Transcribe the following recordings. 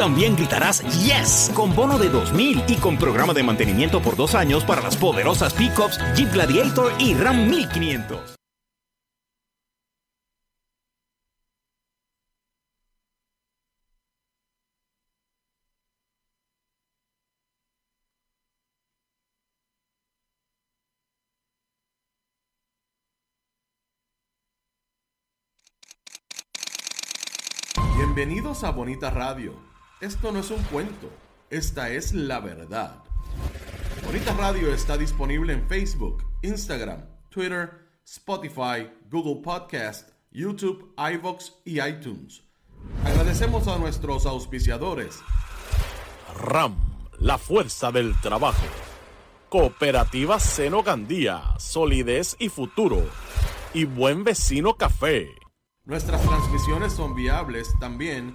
También gritarás Yes con bono de 2000 y con programa de mantenimiento por dos años para las poderosas pickups Jeep Gladiator y Ram 1500. Bienvenidos a Bonita Radio. Esto no es un cuento, esta es la verdad. Bonita Radio está disponible en Facebook, Instagram, Twitter, Spotify, Google Podcast, YouTube, iVoox y iTunes. Agradecemos a nuestros auspiciadores. RAM, la fuerza del trabajo. Cooperativa Seno Gandía, solidez y futuro. Y Buen Vecino Café. Nuestras transmisiones son viables también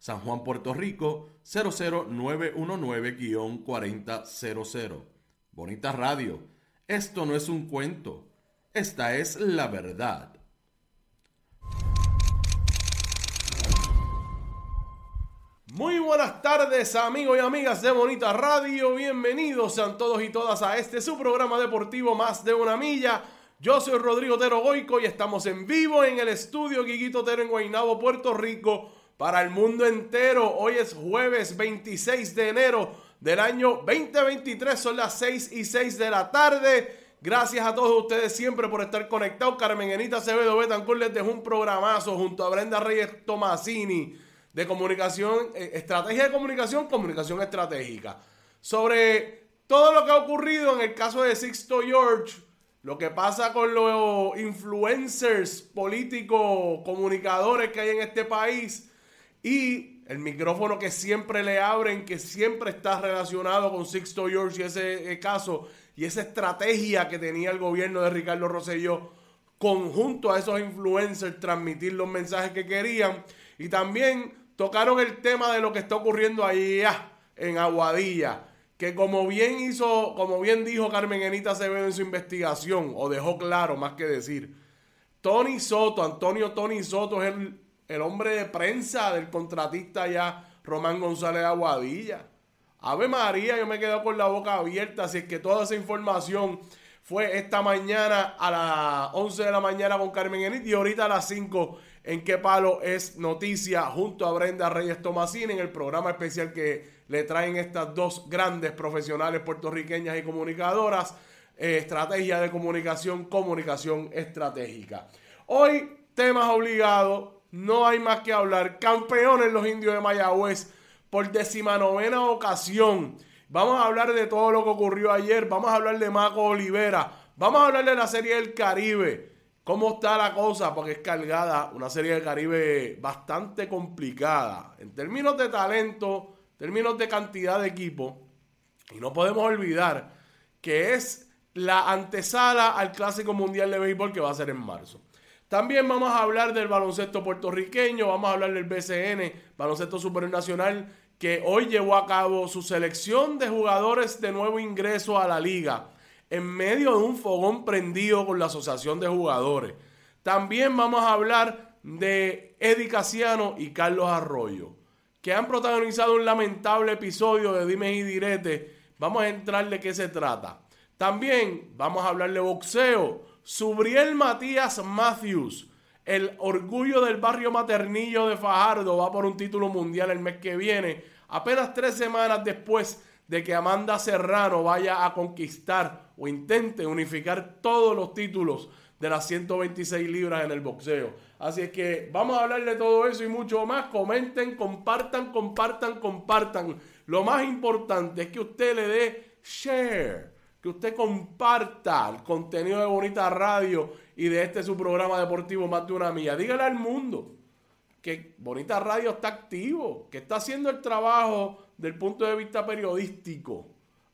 San Juan, Puerto Rico 00919-4000. Bonita Radio. Esto no es un cuento. Esta es la verdad. Muy buenas tardes amigos y amigas de Bonita Radio. Bienvenidos sean todos y todas a este su programa deportivo Más de una milla. Yo soy Rodrigo Tero Goico y estamos en vivo en el estudio Guiguito Tero en Guaynabo, Puerto Rico para el mundo entero. Hoy es jueves 26 de enero del año 2023. Son las 6 y 6 de la tarde. Gracias a todos ustedes siempre por estar conectados. Carmen Enita Acevedo Betancourt les dejó un programazo junto a Brenda Reyes Tomasini de comunicación, eh, estrategia de comunicación, comunicación estratégica. Sobre todo lo que ha ocurrido en el caso de Sixto George, lo que pasa con los influencers políticos, comunicadores que hay en este país y el micrófono que siempre le abren, que siempre está relacionado con Sixto George y ese eh, caso y esa estrategia que tenía el gobierno de Ricardo Rosselló conjunto a esos influencers transmitir los mensajes que querían. Y también tocaron el tema de lo que está ocurriendo allá en Aguadilla que como bien hizo, como bien dijo Carmen Enita Acevedo en su investigación, o dejó claro más que decir, Tony Soto, Antonio Tony Soto es el el hombre de prensa del contratista ya, Román González Aguadilla. Ave María, yo me he quedado con la boca abierta, así es que toda esa información fue esta mañana a las 11 de la mañana con Carmen Enit y ahorita a las 5 en qué palo es noticia junto a Brenda Reyes Tomasini en el programa especial que le traen estas dos grandes profesionales puertorriqueñas y comunicadoras, eh, estrategia de comunicación, comunicación estratégica. Hoy temas obligados, no hay más que hablar. Campeones los indios de Mayagüez por decimanovena ocasión. Vamos a hablar de todo lo que ocurrió ayer. Vamos a hablar de Marco Olivera. Vamos a hablar de la Serie del Caribe. ¿Cómo está la cosa? Porque es cargada, una Serie del Caribe bastante complicada. En términos de talento, en términos de cantidad de equipo. Y no podemos olvidar que es la antesala al Clásico Mundial de Béisbol que va a ser en marzo. También vamos a hablar del baloncesto puertorriqueño, vamos a hablar del BCN, baloncesto supernacional, que hoy llevó a cabo su selección de jugadores de nuevo ingreso a la liga en medio de un fogón prendido con la Asociación de Jugadores. También vamos a hablar de Eddie Casiano y Carlos Arroyo, que han protagonizado un lamentable episodio de Dime y Direte. Vamos a entrar de qué se trata. También vamos a hablar de boxeo. Subriel Matías Matthews, el orgullo del barrio maternillo de Fajardo, va por un título mundial el mes que viene apenas tres semanas después de que Amanda Serrano vaya a conquistar o intente unificar todos los títulos de las 126 libras en el boxeo. Así es que vamos a hablar de todo eso y mucho más. Comenten, compartan, compartan, compartan. Lo más importante es que usted le dé share, que usted comparta el contenido de Bonita Radio y de este su programa deportivo Más de una mía. Dígale al mundo que Bonita Radio está activo, que está haciendo el trabajo del punto de vista periodístico.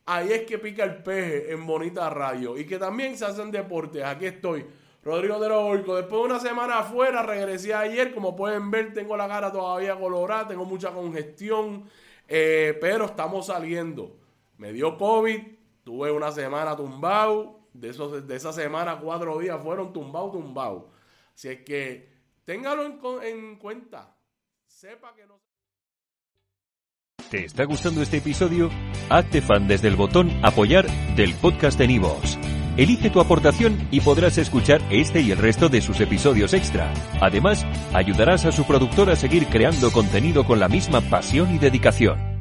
Ahí es que pica el peje en Bonita Radio. Y que también se hacen deportes. Aquí estoy, Rodrigo de Orco. Después de una semana afuera, regresé ayer. Como pueden ver, tengo la cara todavía colorada, tengo mucha congestión. Eh, pero estamos saliendo. Me dio COVID, tuve una semana tumbado. De, esos, de esa semana, cuatro días fueron tumbado, tumbado. Así es que Téngalo en, cuenta. Sepa que no. ¿Te está gustando este episodio? Hazte fan desde el botón Apoyar del podcast de Nivos. Elige tu aportación y podrás escuchar este y el resto de sus episodios extra. Además, ayudarás a su productor a seguir creando contenido con la misma pasión y dedicación.